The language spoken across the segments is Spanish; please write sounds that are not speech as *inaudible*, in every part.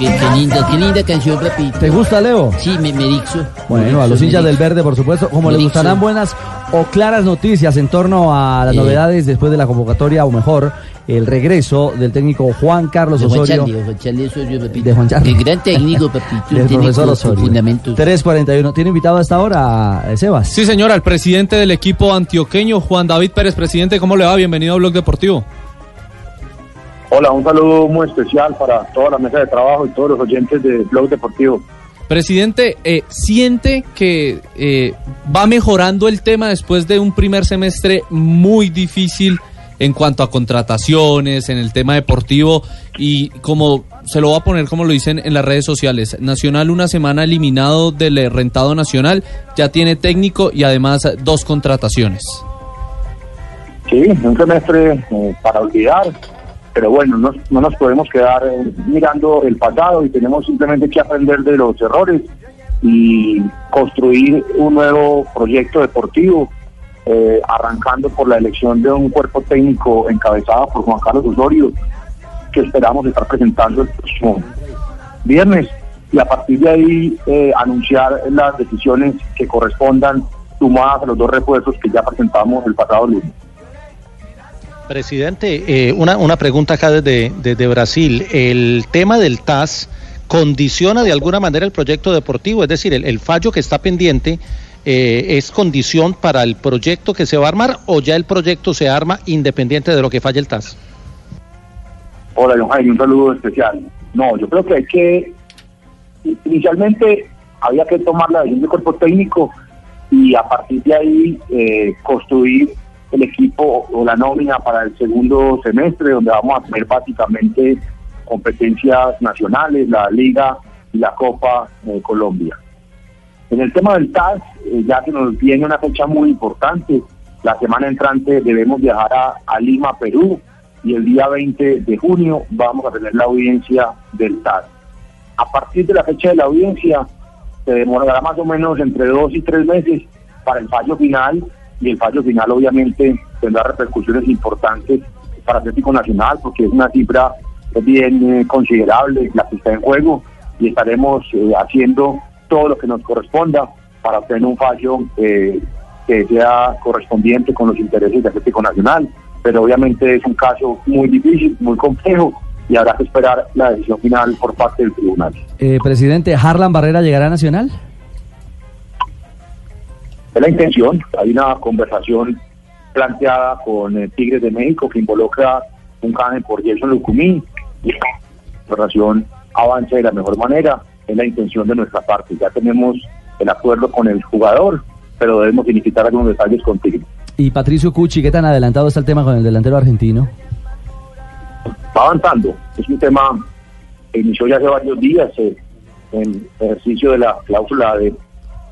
Qué, qué linda, qué linda canción, papito. ¿Te gusta, Leo? Sí, me, me dixo. Bueno, a los hinchas del verde, por supuesto, como les gustarán buenas o claras noticias en torno a las Eh. novedades después de la convocatoria, o mejor, el regreso del técnico Juan Carlos De Juan Osorio. Charlie, de Juan Charlie Osorio, papito. De Juan Charlie. El gran técnico, *laughs* papito. Del profesor Osorio. fundamentos. 341. ¿Tiene invitado hasta ahora, eh, Sebas? Sí, señora, el presidente del equipo antioqueño, Juan David Pérez. Presidente, ¿cómo le va? Bienvenido a Blog Deportivo. Hola, un saludo muy especial para toda la mesa de trabajo y todos los oyentes de Blog Deportivo. Presidente, eh, ¿siente que eh, va mejorando el tema después de un primer semestre muy difícil en cuanto a contrataciones, en el tema deportivo y como se lo va a poner como lo dicen en las redes sociales, Nacional una semana eliminado del eh, rentado nacional, ya tiene técnico y además dos contrataciones. Sí, un semestre eh, para olvidar, pero bueno, no, no nos podemos quedar eh, mirando el pasado y tenemos simplemente que aprender de los errores y construir un nuevo proyecto deportivo, eh, arrancando por la elección de un cuerpo técnico encabezado por Juan Carlos Osorio, que esperamos estar presentando el próximo viernes y a partir de ahí eh, anunciar las decisiones que correspondan sumadas a los dos refuerzos que ya presentamos el pasado lunes. Presidente, eh, una, una pregunta acá desde, desde Brasil. ¿El tema del TAS condiciona de alguna manera el proyecto deportivo? Es decir, el, fallo que está pendiente eh, es condición para el proyecto que se va a armar o ya el proyecto se arma independiente de lo que falle el TAS? Hola, don Jaime, un saludo especial. No, yo creo que hay que, inicialmente había que tomar la decisión del cuerpo técnico y a partir de ahí eh, construir el equipo o la nómina para el segundo semestre, donde vamos a tener básicamente competencias nacionales, la Liga y la Copa de Colombia. En el tema del TAS, eh, ya que nos viene una fecha muy importante, la semana entrante debemos viajar a, a Lima, Perú, y el día 20 de junio vamos a tener la audiencia del TAS. A partir de la fecha de la audiencia, se demorará más o menos entre dos y tres meses para el fallo final, y el fallo final obviamente tendrá repercusiones importantes para Atlético Nacional, porque es una cifra bien eh, considerable la que está en juego, y estaremos eh, haciendo todo lo que nos corresponda para obtener un fallo eh, que sea correspondiente con los intereses de Atlético Nacional. Pero obviamente es un caso muy difícil, muy complejo y habrá que esperar la decisión final por parte del tribunal. Eh, presidente, ¿Harlan Barrera llegará a Nacional? Es la intención, hay una conversación planteada con eh, Tigres de México que involucra un canje por Jason Lucumí y la conversación avance de la mejor manera, es la intención de nuestra parte. Ya tenemos el acuerdo con el jugador, pero debemos unificar algunos detalles con Tigres. ¿Y Patricio Cuchi, qué tan adelantado está el tema con el delantero argentino? Va avanzando, es un tema que inició ya hace varios días eh, en ejercicio de la cláusula de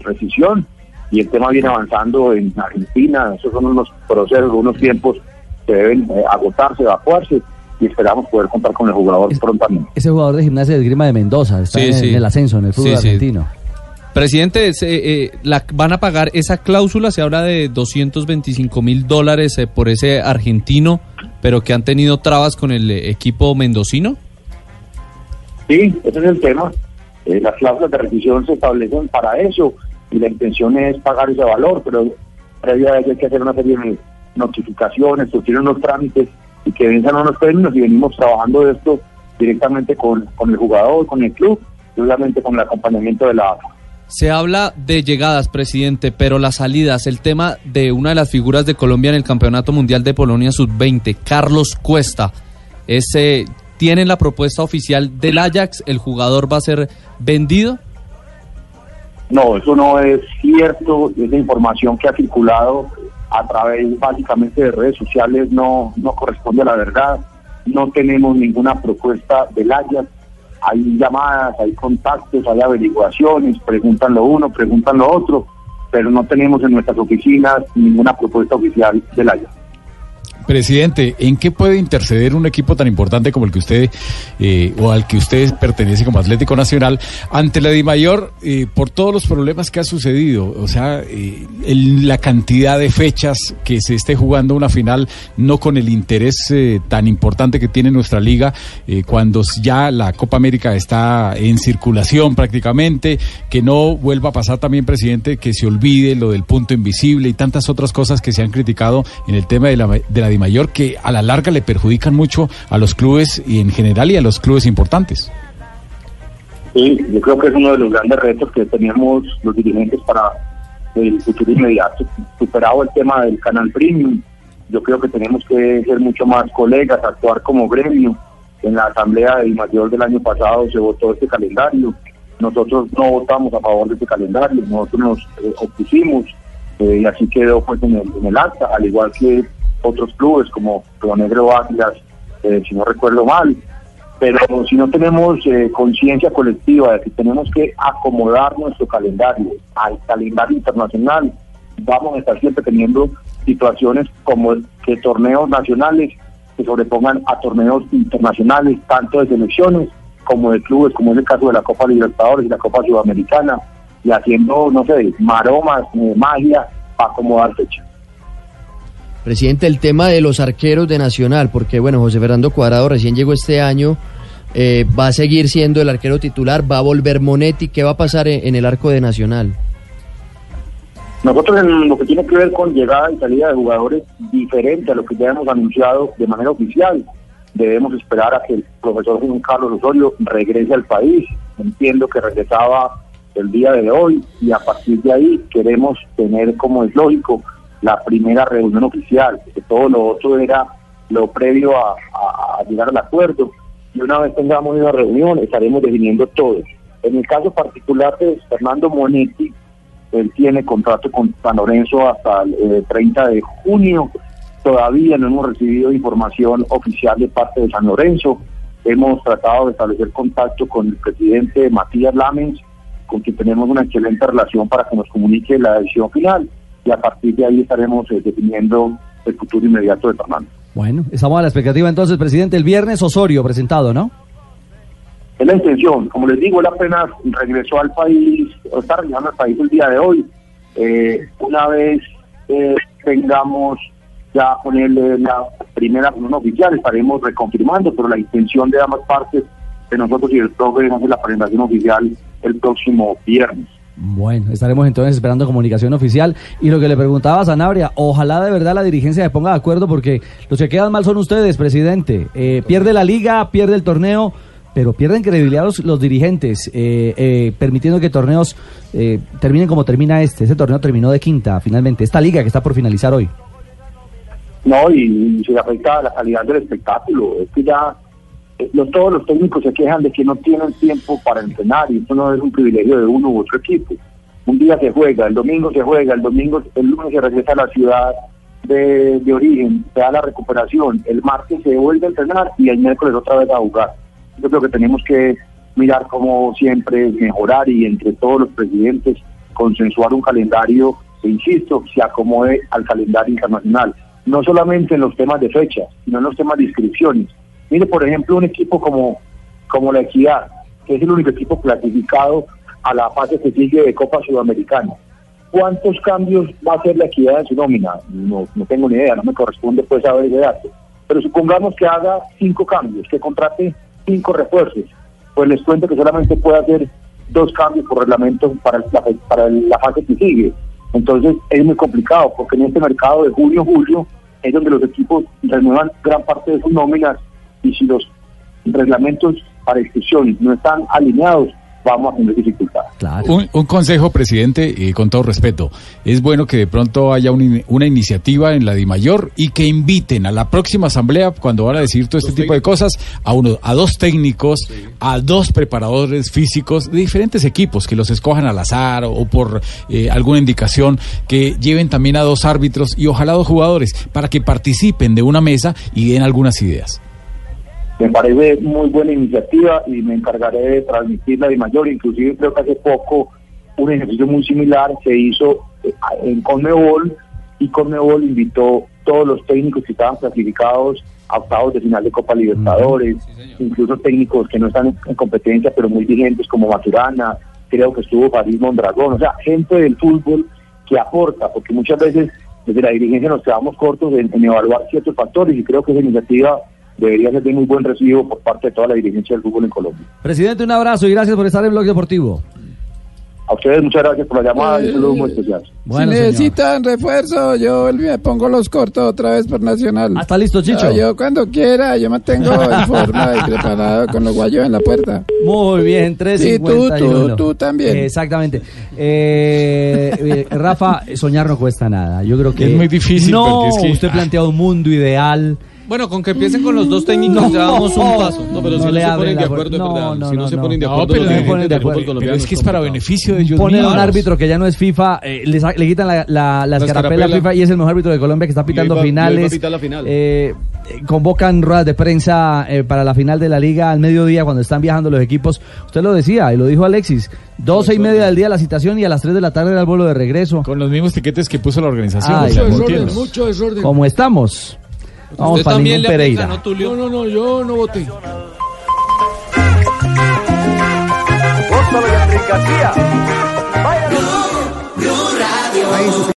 rescisión y el tema viene avanzando en Argentina, esos son unos procesos, unos tiempos que deben eh, agotarse, evacuarse y esperamos poder contar con el jugador prontamente. Ese jugador de gimnasia de esgrima de Mendoza, está Sí, en, sí. en el ascenso, en el fútbol Sí, sí. argentino. Presidente, se, eh, la, van a pagar esa cláusula, se habla de 225 mil dólares eh, por ese argentino, pero que han tenido trabas con el eh, equipo mendocino. Sí, ese es el tema. Eh, las cláusulas de rescisión se establecen para eso y la intención es pagar ese valor, pero previa a ello hay que hacer una serie de notificaciones, surtir unos trámites y que venzan unos términos y venimos trabajando esto directamente con, con el jugador, con el club y obviamente con el acompañamiento de la AFA. Se habla de llegadas, presidente, pero las salidas, el tema de una de las figuras de Colombia en el Campeonato Mundial de Polonia Sub-20, Carlos Cuesta, ese, ¿tienen la propuesta oficial del Ajax? ¿El jugador va a ser vendido? No, eso no es cierto. Esa información que ha circulado a través básicamente de redes sociales no, no corresponde a la verdad. No tenemos ninguna propuesta del Ajax. Hay llamadas, hay contactos, hay averiguaciones, preguntan lo uno, preguntan lo otro, pero no tenemos en nuestras oficinas ninguna propuesta oficial del Ajax. Presidente, ¿en qué puede interceder un equipo tan importante como el que usted eh, o al que usted pertenece como Atlético Nacional ante la DIMAYOR eh, por todos los problemas que ha sucedido? O sea, eh, la cantidad de fechas que se esté jugando una final, no con el interés eh, tan importante que tiene nuestra liga, cuando ya la Copa América está en circulación prácticamente, que no vuelva a pasar también, presidente, que se olvide lo del punto invisible y tantas otras cosas que se han criticado en el tema de la, de la DIMAYOR que a la larga le perjudican mucho a los clubes y en general y a los clubes importantes. Sí, yo creo que es uno de los grandes retos que teníamos los dirigentes para el futuro inmediato. Superado el tema del canal premium, yo creo que tenemos que ser mucho más colegas, actuar como gremio. En la asamblea de mayor del año pasado se votó este calendario. Nosotros no votamos a favor de este calendario, nosotros nos eh, opusimos eh, y así quedó pues en el, en el acta, al igual que otros clubes como Negro Águilas, eh, si no recuerdo mal, pero si no tenemos eh, conciencia colectiva de que tenemos que acomodar nuestro calendario al calendario internacional, vamos a estar siempre teniendo situaciones como que torneos nacionales se sobrepongan a torneos internacionales, tanto de selecciones como de clubes, como es el caso de la Copa Libertadores y la Copa Sudamericana, y haciendo, no sé, maromas, eh, magia, para acomodar fecha. Presidente, el tema de los arqueros de Nacional, porque bueno, José Fernando Cuadrado recién llegó este año, eh, va a seguir siendo el arquero titular, va a volver Monetti, ¿qué va a pasar en, en el arco de Nacional? Nosotros en lo que tiene que ver con llegada y salida de jugadores diferente a lo que ya hemos anunciado de manera oficial, debemos esperar a que el profesor Juan Carlos Osorio regrese al país. Entiendo que regresaba el día de hoy y a partir de ahí queremos tener, como es lógico, la primera reunión oficial, que todo lo otro era lo previo a llegar al acuerdo. Y una vez tengamos una reunión estaremos definiendo todo. En el caso particular de Fernando Monetti, él tiene contrato con San Lorenzo hasta el eh, 30 de junio. Todavía no hemos recibido información oficial de parte de San Lorenzo. Hemos tratado de establecer contacto con el presidente Matías Lamens, con quien tenemos una excelente relación para que nos comunique la decisión final. Y a partir de ahí estaremos eh, definiendo el futuro inmediato de Fernando. Bueno, estamos a la expectativa entonces, presidente. El viernes Osorio presentado, ¿no? Es la intención. Como les digo, él apenas regresó al país, o está regresando al país el día de hoy. Eh, una vez eh, tengamos ya con él eh, la primera reunión oficial, estaremos reconfirmando, pero la intención de ambas partes, de nosotros y del profe, es la presentación oficial el próximo viernes. Bueno, estaremos entonces esperando comunicación oficial. Y lo que le preguntaba a Sanabria, ojalá de verdad la dirigencia se ponga de acuerdo porque los que quedan mal son ustedes, presidente. Eh, pierde la liga, pierde el torneo, pero pierden credibilidad los, los dirigentes, eh, eh, permitiendo que torneos eh, terminen como termina este. Ese torneo terminó de quinta, finalmente. Esta liga que está por finalizar hoy. No, y, y se afecta a la calidad del espectáculo. Es que ya los, todos los técnicos se quejan de que no tienen tiempo para entrenar y esto no es un privilegio de uno u otro equipo. Un día se juega, el domingo se juega, el domingo, el lunes se regresa a la ciudad de, de origen, se da la recuperación, el martes se vuelve a entrenar y el miércoles otra vez a jugar. Yo creo que tenemos que mirar como siempre mejorar y entre todos los presidentes consensuar un calendario que, insisto, se acomode al calendario internacional no solamente en los temas de fecha, sino en los temas de inscripciones. Mire, por ejemplo, un equipo como, como la Equidad, que es el único equipo clasificado a la fase que sigue de Copa Sudamericana. ¿Cuántos cambios va a hacer la Equidad en su nómina? No, no tengo ni idea, no me corresponde pues saber ese dato. Pero supongamos que haga cinco cambios, que contrate cinco refuerzos, pues les cuento que solamente puede hacer dos cambios por reglamento para, la, para la fase que sigue. Entonces es muy complicado porque en este mercado de junio-julio es donde los equipos renuevan gran parte de sus nóminas y si los reglamentos para inscripciones no están alineados, vamos a tener dificultades. Un, un consejo, presidente, eh, con todo respeto. Es bueno que de pronto haya un una iniciativa en la DIMAYOR y que inviten a la próxima asamblea, cuando van a decir todo este tipo de cosas, a uno, a dos técnicos, a dos preparadores físicos de diferentes equipos, que los escojan al azar o, o por eh, alguna indicación, que lleven también a dos árbitros y ojalá dos jugadores, para que participen de una mesa y den algunas ideas. Me parece muy buena iniciativa y me encargaré de transmitirla de mayor. Inclusive creo que hace poco un ejercicio muy similar se hizo eh, en Conmebol y Conmebol invitó todos los técnicos que estaban clasificados a octavos de final de Copa Libertadores, incluso técnicos que no están en, en competencia pero muy vigentes como Maturana, creo que estuvo París Mondragón, o sea, gente del fútbol que aporta, porque muchas veces desde la dirigencia nos quedamos cortos en, en evaluar ciertos factores y creo que esa iniciativa debería ser de muy buen recibo por parte de toda la dirigencia del fútbol en Colombia. Presidente, un abrazo y gracias por estar en Blog Deportivo. A ustedes muchas gracias por la llamada y un saludo muy especial. Bueno, si señor. necesitan refuerzo, yo me pongo los cortos otra vez por Nacional. Ah, ¿está listo, Chicho? Ah, yo cuando quiera, yo me tengo en *laughs* forma y preparado con los guayos en la puerta. Muy bien, Sí, tú, 351. tú, tú también. Exactamente. Eh, eh, Rafa, soñar no cuesta nada. Yo creo que Es muy difícil, No, porque es que- usted plantea un mundo ideal. Bueno, con que empiecen con los dos técnicos No. ya damos un paso. No, pero No si no le se ponen de acuerdo, es No, verdad. no, si no, no, se ponen de No, acuerdo, pero los se ponen de del acuerdo. fútbol colombiano Pero es que es para beneficio de ellos Ponen un mismos. árbitro que ya no es FIFA, eh, le, sa- le quitan la, la, la escarapela a. FIFA y es el mejor árbitro de Colombia que está pitando a finales. pitar la final. Eh, eh, convocan ruedas de prensa eh, para la final de la liga al mediodía cuando están viajando los equipos. Usted lo decía y lo dijo Alexis. 12 y media del día la citación y a las 3 de la tarde era el vuelo de regreso. Con los mismos tiquetes que puso la organización. Ay, mucho desorden. Mucho desorden. Como estamos. Vamos Usted para también ningún le aplica, Pereira. ¿no, Tulio? No, no, no, yo no voté.